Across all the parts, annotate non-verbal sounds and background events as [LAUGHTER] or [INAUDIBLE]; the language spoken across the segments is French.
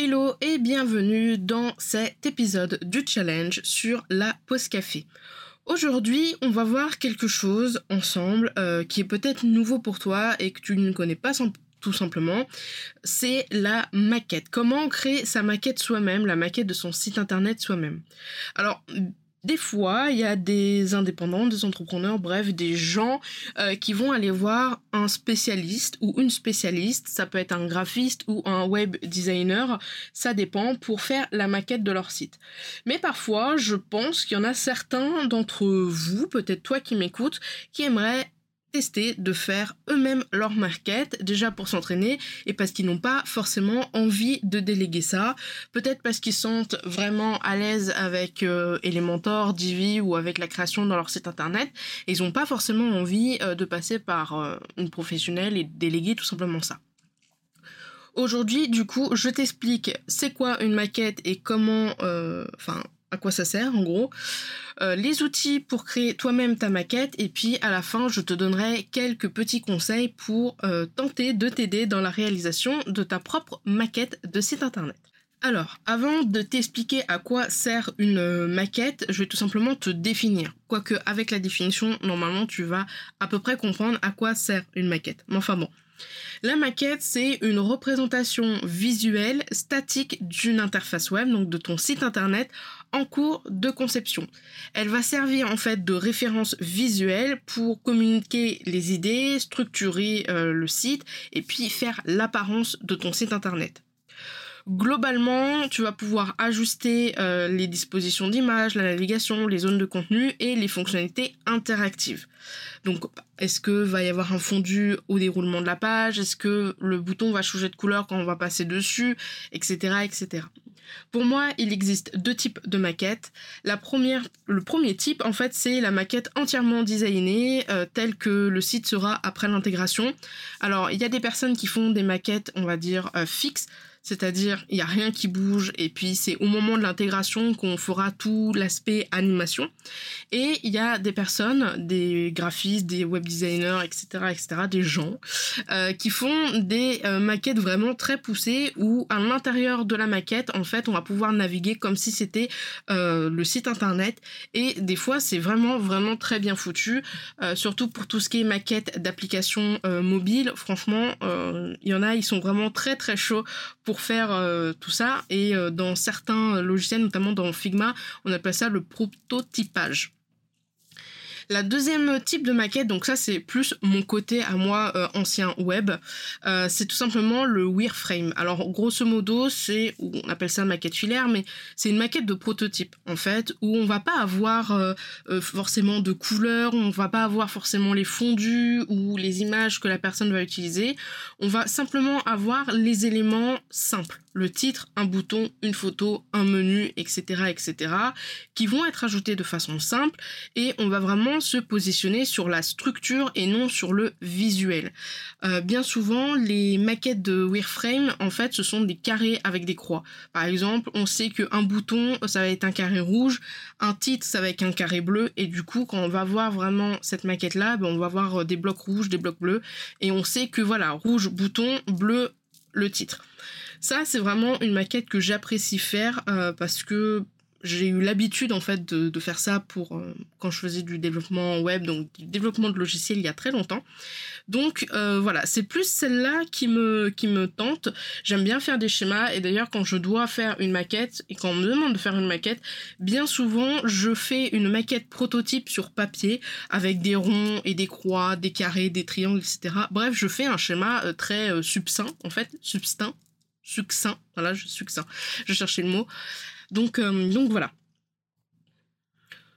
Hello et bienvenue dans cet épisode du challenge sur la pause café. Aujourd'hui, on va voir quelque chose ensemble euh, qui est peut-être nouveau pour toi et que tu ne connais pas tout simplement, c'est la maquette. Comment créer sa maquette soi-même, la maquette de son site internet soi-même? Alors, des fois, il y a des indépendants, des entrepreneurs, bref, des gens euh, qui vont aller voir un spécialiste ou une spécialiste, ça peut être un graphiste ou un web designer, ça dépend, pour faire la maquette de leur site. Mais parfois, je pense qu'il y en a certains d'entre vous, peut-être toi qui m'écoutes, qui aimeraient tester de faire eux-mêmes leur maquette, déjà pour s'entraîner et parce qu'ils n'ont pas forcément envie de déléguer ça. Peut-être parce qu'ils sont vraiment à l'aise avec euh, Elementor, Divi ou avec la création dans leur site internet et ils n'ont pas forcément envie euh, de passer par euh, une professionnelle et déléguer tout simplement ça. Aujourd'hui, du coup, je t'explique c'est quoi une maquette et comment, enfin, à quoi ça sert en gros, euh, les outils pour créer toi-même ta maquette et puis à la fin je te donnerai quelques petits conseils pour euh, tenter de t'aider dans la réalisation de ta propre maquette de site internet. Alors, avant de t'expliquer à quoi sert une euh, maquette, je vais tout simplement te définir. Quoique avec la définition, normalement tu vas à peu près comprendre à quoi sert une maquette. Mais enfin bon. La maquette, c'est une représentation visuelle statique d'une interface web, donc de ton site internet, en cours de conception. Elle va servir en fait de référence visuelle pour communiquer les idées, structurer euh, le site et puis faire l'apparence de ton site internet. Globalement, tu vas pouvoir ajuster euh, les dispositions d'image, la navigation, les zones de contenu et les fonctionnalités interactives. Donc, est-ce que va y avoir un fondu au déroulement de la page? Est-ce que le bouton va changer de couleur quand on va passer dessus? Etc. etc. Pour moi, il existe deux types de maquettes. La première, le premier type, en fait, c'est la maquette entièrement designée, euh, telle que le site sera après l'intégration. Alors, il y a des personnes qui font des maquettes, on va dire, euh, fixes, c'est-à-dire il n'y a rien qui bouge et puis c'est au moment de l'intégration qu'on fera tout l'aspect animation. Et il y a des personnes, des graphistes, des web designers, etc., etc., des gens euh, qui font des euh, maquettes vraiment très poussées où à l'intérieur de la maquette, en fait, on va pouvoir naviguer comme si c'était euh, le site internet. Et des fois, c'est vraiment vraiment très bien foutu, surtout pour tout ce qui est maquette d'applications mobiles. Franchement, il y en a, ils sont vraiment très très chauds pour faire euh, tout ça. Et euh, dans certains logiciels, notamment dans Figma, on appelle ça le prototypage. La deuxième type de maquette, donc ça c'est plus mon côté à moi euh, ancien web, euh, c'est tout simplement le wireframe. Alors grosso modo c'est, on appelle ça maquette filaire, mais c'est une maquette de prototype en fait, où on va pas avoir euh, forcément de couleurs, on va pas avoir forcément les fondus ou les images que la personne va utiliser, on va simplement avoir les éléments simples le titre, un bouton, une photo, un menu, etc., etc., qui vont être ajoutés de façon simple et on va vraiment se positionner sur la structure et non sur le visuel. Euh, bien souvent, les maquettes de wireframe, en fait, ce sont des carrés avec des croix. Par exemple, on sait qu'un bouton, ça va être un carré rouge, un titre, ça va être un carré bleu, et du coup, quand on va voir vraiment cette maquette-là, ben, on va voir des blocs rouges, des blocs bleus, et on sait que voilà, rouge, bouton, bleu, le titre. Ça, c'est vraiment une maquette que j'apprécie faire euh, parce que j'ai eu l'habitude en fait de, faire ça pour euh, quand je faisais du développement web, donc du développement de logiciels il y a très longtemps. Donc euh, voilà, c'est plus celle-là qui me qui me tente. J'aime bien faire des schémas et d'ailleurs quand je dois faire une maquette et quand on me demande de faire une maquette, bien souvent je fais une maquette prototype sur papier avec des ronds et des croix, des carrés, des triangles, etc. Bref, je fais un schéma euh, très succinct en fait, substinct, succinct. Voilà, je succinct. Je cherchais le mot. Donc, euh, donc voilà.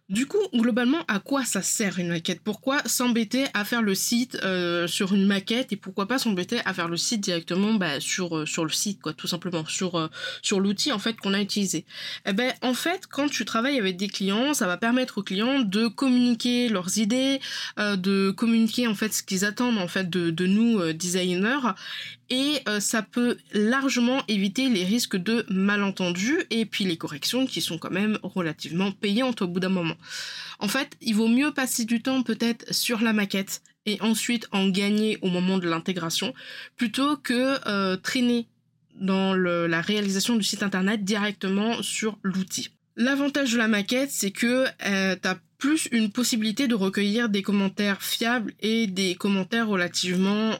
Du coup, globalement, à quoi ça sert une maquette? Pourquoi s'embêter à faire le site euh, sur une maquette et pourquoi pas s'embêter à faire le site directement bah, sur euh, sur le site, quoi, tout simplement sur sur l'outil en fait qu'on a utilisé? Eh ben, en fait, quand tu travailles avec des clients, ça va permettre aux clients de communiquer leurs idées, de communiquer en fait ce qu'ils attendent en fait de, de nous designers et euh, ça peut largement éviter les risques de malentendus et puis les corrections qui sont quand même relativement payantes au bout d'un moment. En fait, il vaut mieux passer du temps peut-être sur la maquette et ensuite en gagner au moment de l'intégration plutôt que euh, traîner dans la réalisation du site internet directement sur l'outil. L'avantage de la maquette, c'est que euh, tu as plus une possibilité de recueillir des commentaires fiables et des commentaires relativement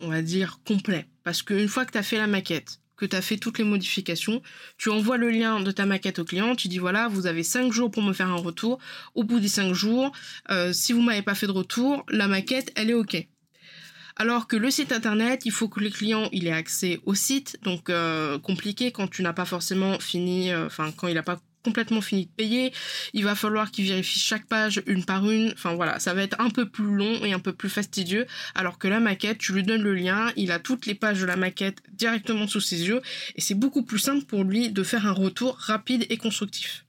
on va dire, complet. Parce qu'une fois que tu as fait la maquette, que tu as fait toutes les modifications, tu envoies le lien de ta maquette au client, tu dis voilà, vous avez 5 jours pour me faire un retour. Au bout des 5 jours, euh, si vous m'avez pas fait de retour, la maquette, elle est OK. Alors que le site internet, il faut que le client il ait accès au site, donc euh, compliqué quand tu n'as pas forcément fini, euh, enfin quand il n'a pas complètement fini de payer. Il va falloir qu'il vérifie chaque page une par une. Enfin voilà, ça va être un peu plus long et un peu plus fastidieux. Alors que la maquette, tu lui donnes le lien, il a toutes les pages de la maquette directement sous ses yeux et c'est beaucoup plus simple pour lui de faire un retour rapide et constructif.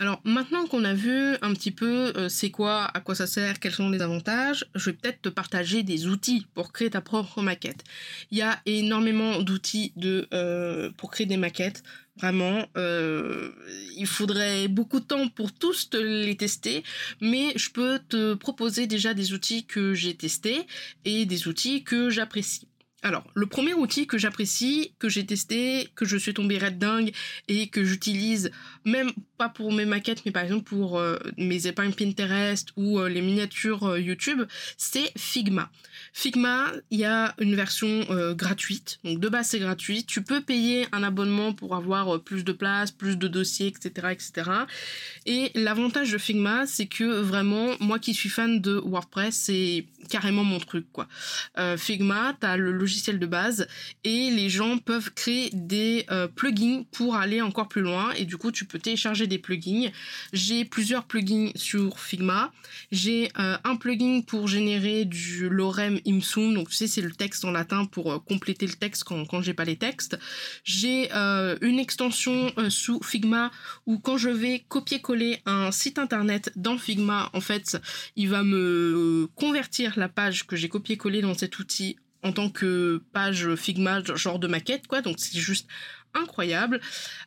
Alors maintenant qu'on a vu un petit peu euh, c'est quoi, à quoi ça sert, quels sont les avantages, je vais peut-être te partager des outils pour créer ta propre maquette. Il y a énormément d'outils euh, pour créer des maquettes. Vraiment, euh, il faudrait beaucoup de temps pour tous te les tester, mais je peux te proposer déjà des outils que j'ai testés et des outils que j'apprécie. Alors, le premier outil que j'apprécie, que j'ai testé, que je suis tombée red dingue et que j'utilise même pas pour mes maquettes, mais par exemple pour euh, mes épingles Pinterest ou euh, les miniatures euh, YouTube, c'est Figma. Figma, il y a une version gratuite, donc de base c'est gratuit. Tu peux payer un abonnement pour avoir plus de place, plus de dossiers, etc., etc. Et l'avantage de Figma, c'est que vraiment, moi qui suis fan de WordPress, c'est carrément mon truc, quoi. Figma, t'as le logiciel de base et les gens peuvent créer des plugins pour aller encore plus loin et du coup tu peux télécharger des plugins. J'ai plusieurs plugins sur Figma. J'ai euh, un plugin pour générer du lorem ipsum, donc tu sais c'est le texte en latin pour euh, compléter le texte quand, quand j'ai pas les textes. J'ai euh, une extension sous Figma où quand je vais copier-coller un site internet dans Figma, en fait, il va me convertir la page que j'ai copié-collé dans cet outil en tant que page Figma, genre de maquette, quoi. Donc c'est juste incroyable.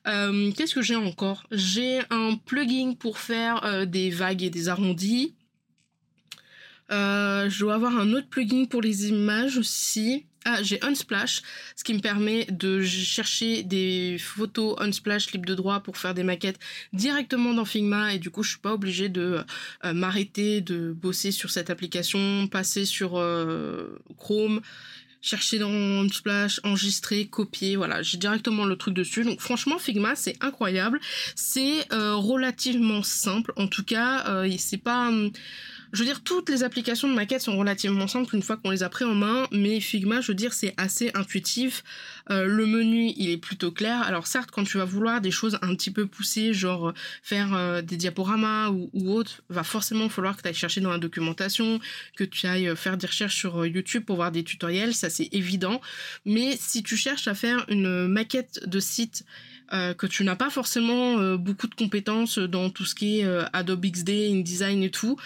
Euh, qu'est-ce que j'ai encore? J'ai un plugin pour faire euh, des vagues et des arrondis. Euh, je dois avoir un autre plugin pour les images aussi. Ah, j'ai Unsplash, ce qui me permet de chercher des photos Unsplash libres de droit pour faire des maquettes directement dans Figma et du coup je suis pas obligée de m'arrêter de bosser sur cette application, passer sur Chrome chercher dans Splash, enregistrer, copier, voilà, j'ai directement le truc dessus. Donc franchement, Figma, c'est incroyable. C'est euh, relativement simple, en tout cas, euh, c'est pas... Je veux dire, toutes les applications de maquette sont relativement simples une fois qu'on les a pris en main, mais Figma, je veux dire, c'est assez intuitif. Euh, le menu, il est plutôt clair. Alors certes, quand tu vas vouloir des choses un petit peu poussées, genre faire euh, des diaporamas ou, ou autre, va forcément falloir que tu ailles chercher dans la documentation, que tu ailles faire des recherches sur euh, YouTube pour voir des tutoriels, ça c'est évident. Mais si tu cherches à faire une maquette de site euh, que tu n'as pas forcément euh, beaucoup de compétences dans tout ce qui est euh, Adobe XD, InDesign et tout,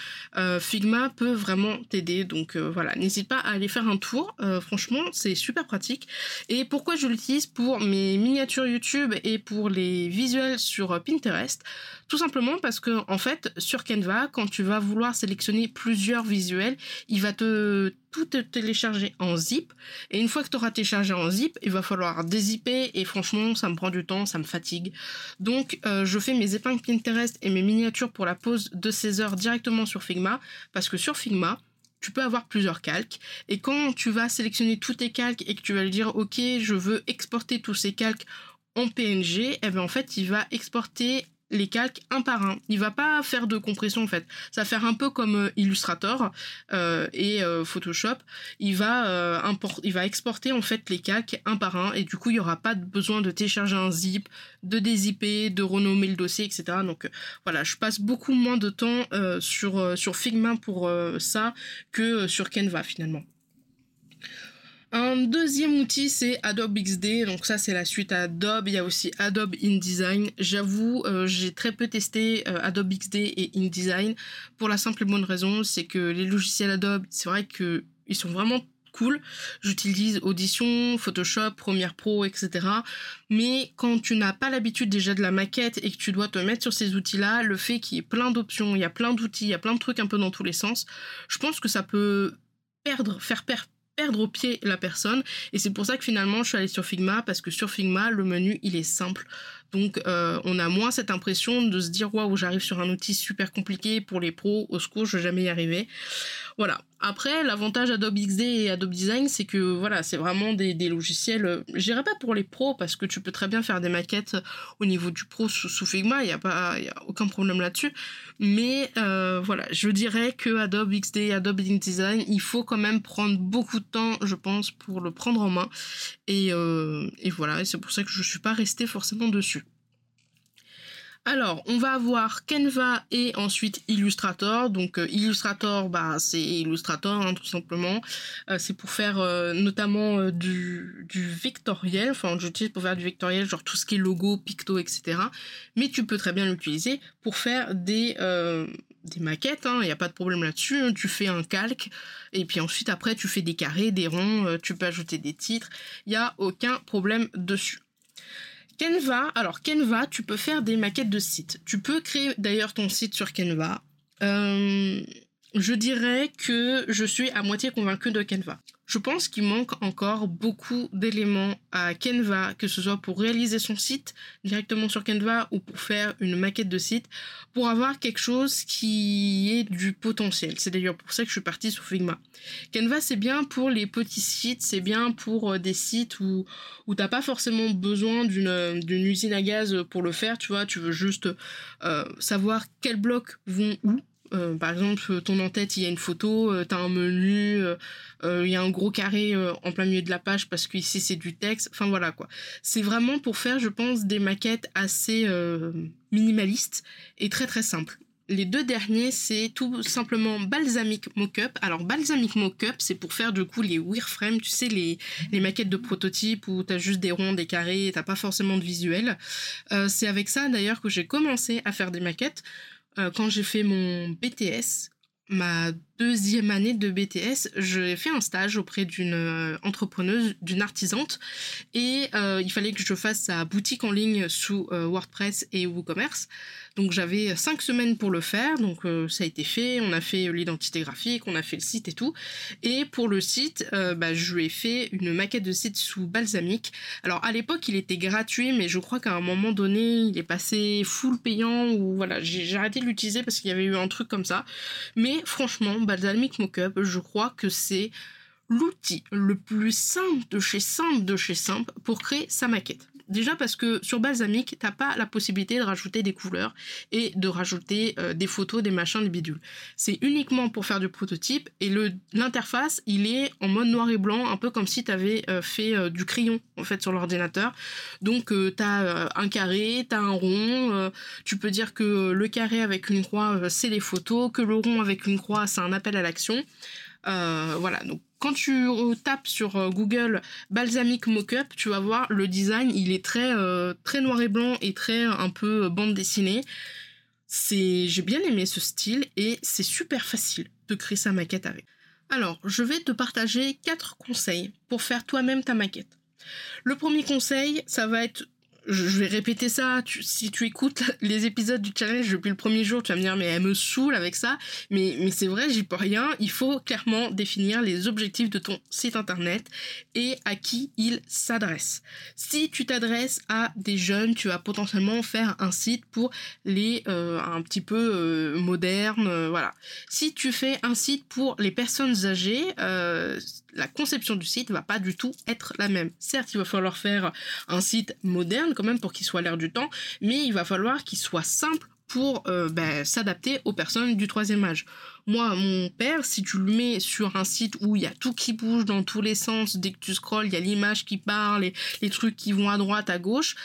Figma peut vraiment t'aider. Donc voilà, n'hésite pas à aller faire un tour. franchement, c'est super pratique. Et pourquoi je l'utilise pour mes miniatures YouTube et pour les visuels sur Pinterest? Tout simplement parce que en fait, sur Canva, quand tu vas vouloir sélectionner plusieurs visuels, il va te tout télécharger en zip. Et une fois que tu auras téléchargé en zip, il va falloir dézipper. Et franchement, ça me prend du temps, ça me fatigue. Donc, euh, je fais mes épingles Pinterest et mes miniatures pour la pause de 16 heures directement sur Figma. Parce que sur Figma, tu peux avoir plusieurs calques. Et quand tu vas sélectionner tous tes calques et que tu vas lui dire, OK, je veux exporter tous ces calques en PNG, et eh bien en fait, il va exporter les calques un par un. Il va pas faire de compression en fait. Ça va faire un peu comme euh, Illustrator euh, et euh, Photoshop. Il va il va exporter en fait les calques un par un et du coup il y aura pas besoin de télécharger un zip, de dézipper, de renommer le dossier, etc. Donc voilà, je passe beaucoup moins de temps sur sur Figma pour ça que sur Canva finalement. Un deuxième outil, c'est Adobe XD. Donc ça, c'est la suite Adobe. Il y a aussi Adobe InDesign. J'avoue, euh, j'ai très peu testé euh, Adobe XD et InDesign pour la simple et bonne raison, c'est que les logiciels Adobe, c'est vrai que ils sont vraiment cool. J'utilise Audition, Photoshop, Premiere Pro, etc. Mais quand tu n'as pas l'habitude déjà de la maquette et que tu dois te mettre sur ces outils-là, le fait qu'il y ait plein d'options, il y a plein d'outils, il y a plein de trucs un peu dans tous les sens, je pense que ça peut perdre, faire perdre perdre au pied la personne. Et c'est pour ça que finalement, je suis allée sur Figma, parce que sur Figma, le menu, il est simple. Donc, euh, on a moins cette impression de se dire, waouh, j'arrive sur un outil super compliqué pour les pros, au secours, je vais jamais y arriver. Voilà. Après, l'avantage Adobe XD et Adobe Design, c'est que voilà, c'est vraiment des, logiciels. Euh, je dirais pas pour les pros parce que tu peux très bien faire des maquettes au niveau du pro sous, Figma, il n'y a pas, y a aucun problème là-dessus. Mais euh, voilà, je dirais que Adobe XD et Adobe Design, il faut quand même prendre beaucoup de temps, je pense, pour le prendre en main. Et, voilà, c'est pour ça que je suis pas restée forcément dessus. Alors, on va avoir Canva et ensuite Illustrator. Donc euh, Illustrator, bah c'est Illustrator hein, tout simplement. Euh, c'est pour faire euh, notamment du, vectoriel. Enfin, j'utilise pour faire du vectoriel, genre tout ce qui est logo, picto, etc. Mais tu peux très bien l'utiliser pour faire des maquettes, il hein, n'y a pas de problème là-dessus, hein. tu fais un calque, et puis ensuite après tu fais des carrés, des ronds, tu peux ajouter des titres, il n'y a aucun problème dessus. Canva, alors Canva, tu peux faire des maquettes de sites. Tu peux créer d'ailleurs ton site sur Canva. Euh, je dirais que je suis à moitié convaincue de Canva. Je pense qu'il manque encore beaucoup d'éléments à Canva, que ce soit pour réaliser son site directement sur Canva ou pour faire une maquette de site, pour avoir quelque chose qui est du potentiel. C'est d'ailleurs pour ça que je suis partie sur Figma. Canva, c'est bien pour les petits sites, c'est bien pour euh, des sites où, où t'as pas forcément besoin d'une, d'une usine à gaz pour le faire, tu vois, tu veux juste euh, savoir quels blocs vont où euh, par exemple, ton en-tête, il y a une photo, euh, tu as un menu, euh, il y a un gros carré en plein milieu de la page parce qu'ici c'est du texte. Enfin voilà quoi. C'est vraiment pour faire, je pense, des maquettes assez minimalistes et très très simples. Les deux derniers, c'est tout simplement Balsamic Mockup. Alors Balsamic Mockup, c'est pour faire du coup les wireframes, tu sais, les, les maquettes de prototypes où tu as juste des ronds, des carrés, t'as pas forcément de visuel. c'est avec ça d'ailleurs que j'ai commencé à faire des maquettes. Euh, quand j'ai fait mon BTS, ma deuxième année de BTS, j'ai fait un stage auprès d'une euh, entrepreneuse, d'une artisante, et euh, il fallait que je fasse sa boutique en ligne sous WordPress et WooCommerce. Donc j'avais cinq semaines pour le faire, donc euh, ça a été fait, on a fait l'identité graphique, on a fait le site et tout. Et pour le site, euh, bah, je lui ai fait une maquette de site sous Balsamic. Alors à l'époque il était gratuit, mais je crois qu'à un moment donné il est passé full payant ou voilà, j'ai arrêté de l'utiliser parce qu'il y avait eu un truc comme ça. Mais franchement, Balsamic Mockup, je crois que c'est l'outil le plus simple de chez simple de chez simple pour créer sa maquette. Déjà parce que sur Balsamic, t'as pas la possibilité de rajouter des couleurs et de rajouter euh, des photos, des machins, des bidules. C'est uniquement pour faire du prototype et l'interface, il est en mode noir et blanc, un peu comme si tu avais euh, fait euh, du crayon en fait sur l'ordinateur. Donc tu as un carré, tu as un rond, tu peux dire que le carré avec une croix c'est les photos, que le rond avec une croix c'est un appel à l'action. voilà, donc quand tu tapes sur euh, Google Balsamic Mockup, tu vas voir le design, il est très euh, noir et blanc et très un peu euh, bande dessinée. C'est j'ai bien aimé ce style et c'est super facile de créer sa maquette avec. Alors, je vais te partager quatre conseils pour faire toi-même ta maquette. Le premier conseil, ça va être je vais répéter ça. si tu écoutes [LAUGHS] les épisodes du challenge depuis le premier jour, tu vas me dire mais elle me saoule avec ça. Mais, mais c'est vrai, j'y peux rien. Il faut clairement définir les objectifs de ton site internet et à qui il s'adresse. Si tu t'adresses à des jeunes, tu vas potentiellement faire un site pour les euh, un petit peu euh, modernes, euh, voilà. Si tu fais un site pour les personnes âgées, la conception du site va pas du tout être la même. Certes, il va falloir faire un site moderne quand même pour qu'il soit à l'air du temps, mais il va falloir qu'il soit simple pour euh, ben, s'adapter aux personnes du troisième âge. Moi, mon père, si tu le mets sur un site où il y a tout qui bouge dans tous les sens, dès que tu scrolles, il y a l'image qui parle, les, trucs qui vont à droite, à gauche,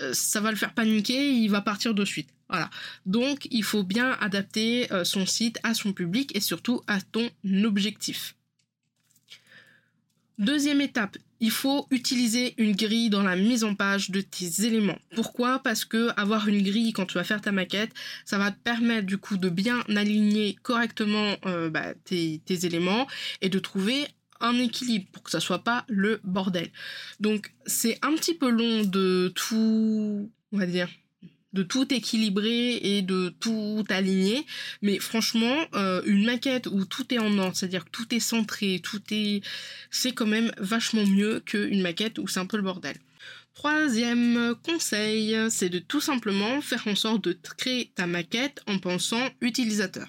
euh, ça va le faire paniquer, il va partir de suite. Voilà. Donc, il faut bien adapter euh, son site à son public et surtout à ton objectif. Deuxième étape, il faut utiliser une grille dans la mise en page de tes éléments. Pourquoi? Parce que avoir une grille quand tu vas faire ta maquette, ça va te permettre du coup de bien aligner correctement euh, bah, tes, éléments et de trouver un équilibre pour que ça soit pas le bordel. Donc c'est un petit peu long de tout, on va dire, de tout équilibrer et de tout aligner. Mais franchement, euh, une maquette où tout est en ordre, c'est-à-dire que tout est centré, tout est, c'est quand même vachement mieux qu'une maquette où c'est un peu le bordel. Troisième conseil, c'est de tout simplement faire en sorte de créer ta maquette en pensant utilisateur.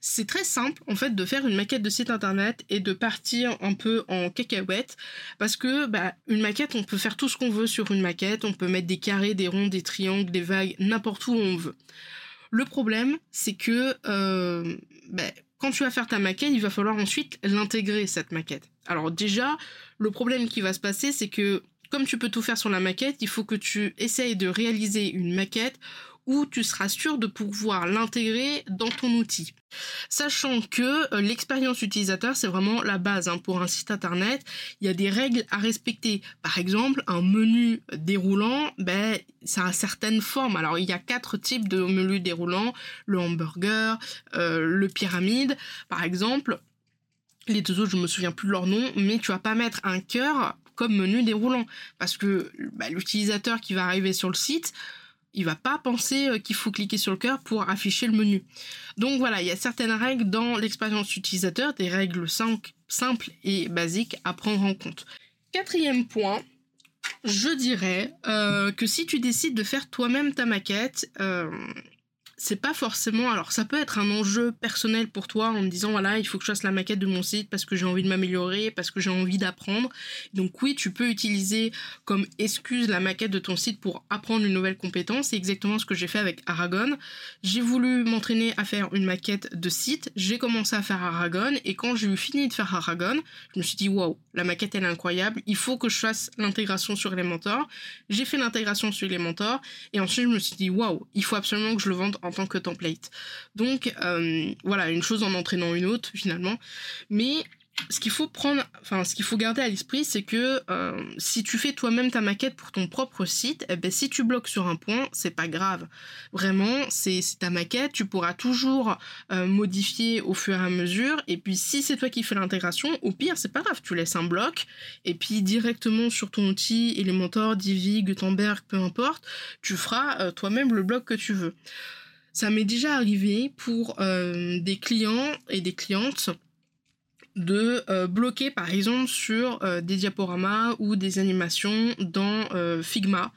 C'est très simple en fait de faire une maquette de site internet et de partir un peu en cacahuète parce que bah, une maquette on peut faire tout ce qu'on veut sur une maquette, on peut mettre des carrés, des ronds, des triangles, des vagues, n'importe où on veut. Le problème c'est que euh, bah, quand tu vas faire ta maquette, il va falloir ensuite l'intégrer cette maquette. Alors déjà, le problème qui va se passer c'est que comme tu peux tout faire sur la maquette, il faut que tu essayes de réaliser une maquette où tu seras sûr de pouvoir l'intégrer dans ton outil. Sachant que euh, l'expérience utilisateur, c'est vraiment la base hein, pour un site internet. Il y a des règles à respecter. Par exemple, un menu déroulant, ben, ça a certaines formes. Alors, il y a quatre types de menus déroulants. Le hamburger, euh, le pyramide, par exemple. Les deux autres, je me souviens plus de leur nom, mais tu vas pas mettre un cœur comme menu déroulant. Parce que bah, l'utilisateur qui va arriver sur le site, il va pas penser euh, qu'il faut cliquer sur le cœur pour afficher le menu. Donc voilà, il y a certaines règles dans l'expérience utilisateur, des règles simples et basiques à prendre en compte. Quatrième point, je dirais euh, que si tu décides de faire toi-même ta maquette, euh, c'est pas forcément. Alors, ça peut être un enjeu personnel pour toi en me disant voilà, il faut que je fasse la maquette de mon site parce que j'ai envie de m'améliorer, parce que j'ai envie d'apprendre. Donc, oui, tu peux utiliser comme excuse la maquette de ton site pour apprendre une nouvelle compétence. C'est exactement ce que j'ai fait avec Aragon. J'ai voulu m'entraîner à faire une maquette de site. J'ai commencé à faire Aragon et quand j'ai eu fini de faire Aragon, je me suis dit waouh, la maquette elle est incroyable. Il faut que je fasse l'intégration sur Elementor. J'ai fait l'intégration sur Elementor et ensuite je me suis dit waouh, il faut absolument que je le vende en tant que template. Donc euh, voilà, une chose en entraînant une autre finalement. Mais ce qu'il faut prendre, enfin ce qu'il faut garder à l'esprit, c'est que euh, si tu fais toi-même ta maquette pour ton propre site, eh ben si tu bloques sur un point, c'est pas grave. Vraiment, c'est ta maquette, tu pourras toujours euh, modifier au fur et à mesure. Et puis si c'est toi qui fais l'intégration, au pire c'est pas grave, tu laisses un bloc et puis directement sur ton outil Elementor, Divi, Gutenberg, peu importe, tu feras toi-même le bloc que tu veux. Ça m'est déjà arrivé pour des clients et des clientes de euh, bloquer par exemple sur euh, des diaporamas ou des animations dans euh, Figma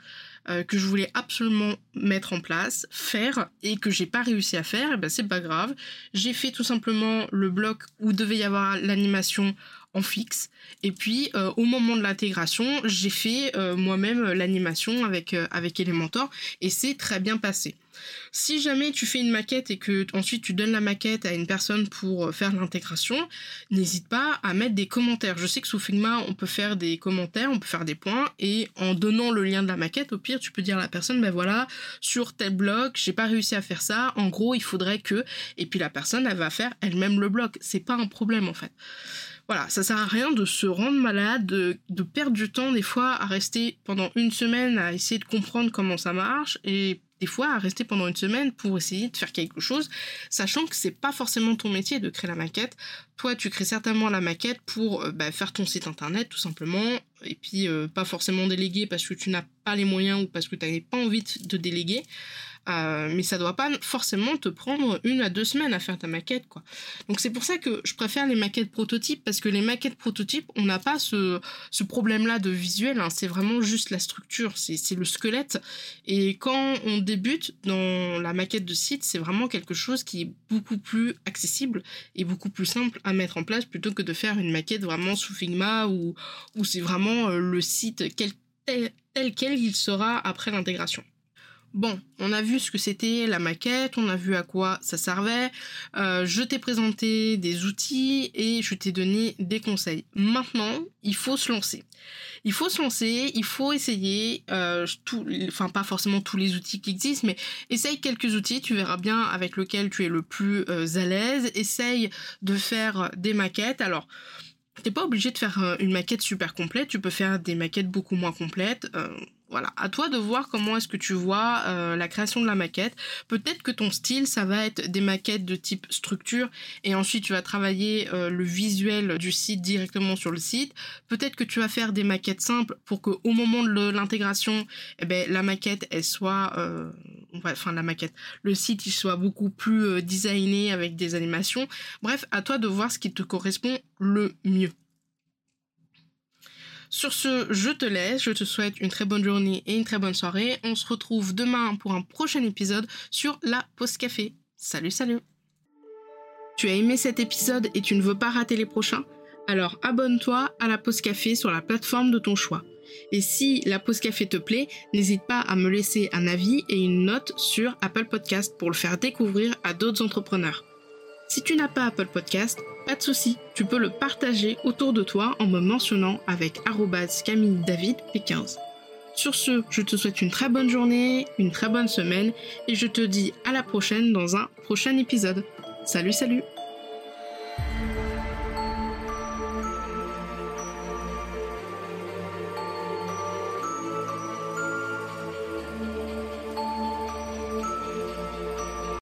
que je voulais absolument mettre en place, faire et que j'ai pas réussi à faire, et ben c'est pas grave. J'ai fait tout simplement le bloc où devait y avoir l'animation en fixe. Et puis au moment de l'intégration, j'ai fait moi-même l'animation avec avec Elementor et c'est très bien passé. Si jamais tu fais une maquette et que ensuite tu donnes la maquette à une personne pour euh, faire l'intégration, n'hésite pas à mettre des commentaires. Je sais que sous Figma, on peut faire des commentaires, on peut faire des points et en donnant le lien de la maquette, au pire, tu peux dire à la personne, ben voilà, sur tel bloc, j'ai pas réussi à faire ça. En gros, il faudrait que, et puis la personne, elle va faire elle-même le bloc. C'est pas un problème en fait voilà, ça sert à rien de se rendre malade, de, perdre du temps des fois à rester pendant une semaine à essayer de comprendre comment ça marche et des fois à rester pendant une semaine pour essayer de faire quelque chose, sachant que c'est pas forcément ton métier de créer la maquette. Toi, tu crées certainement la maquette pour euh, bah, faire ton site internet tout simplement, et puis euh, pas forcément déléguer parce que tu n'as pas les moyens ou parce que tu n'avais pas envie de déléguer. Euh, mais ça doit pas forcément te prendre une à deux semaines à faire ta maquette, quoi. Donc c'est pour ça que je préfère les maquettes prototypes parce que les maquettes prototypes, on n'a pas ce, problème-là de visuel. Hein. c'est vraiment juste la structure, c'est le squelette. Et quand on débute dans la maquette de site, c'est vraiment quelque chose qui est beaucoup plus accessible et beaucoup plus simple à mettre en place plutôt que de faire une maquette vraiment sous Figma où, où c'est vraiment euh, le site tel quel il sera après l'intégration. Bon, on a vu ce que c'était la maquette, on a vu à quoi ça servait, euh, je t'ai présenté des outils et je t'ai donné des conseils. Maintenant, il faut se lancer. Il faut se lancer, il faut essayer, euh, tout, enfin pas forcément tous les outils qui existent, mais essaye quelques outils, tu verras bien avec lequel tu es le plus euh, à l'aise. Essaye de faire des maquettes. Alors, t'es pas obligé de faire une maquette super complète, tu peux faire des maquettes beaucoup moins complètes voilà, à toi de voir comment est-ce que tu vois euh, la création de la maquette. Peut-être que ton style, ça va être des maquettes de type structure et ensuite tu vas travailler euh, le visuel du site directement sur le site. Peut-être que tu vas faire des maquettes simples pour que au moment de l'intégration, eh ben, la maquette, elle soit, euh, enfin la maquette, le site, il soit beaucoup plus designé avec des animations. Bref, à toi de voir ce qui te correspond le mieux. Sur ce, je te laisse, je te souhaite une très bonne journée et une très bonne soirée. On se retrouve demain pour un prochain épisode sur la pause café. Salut, salut Tu as aimé cet épisode et tu ne veux pas rater les prochains? Alors abonne-toi à la pause café sur la plateforme de ton choix. Et si la pause café te plaît, n'hésite pas à me laisser un avis et une note sur Apple Podcast pour le faire découvrir à d'autres entrepreneurs. Si tu n'as pas Apple Podcast, pas de souci, tu peux le partager autour de toi en me mentionnant avec Camille David P15. Sur ce, je te souhaite une très bonne journée, une très bonne semaine et je te dis à la prochaine dans un prochain épisode. Salut salut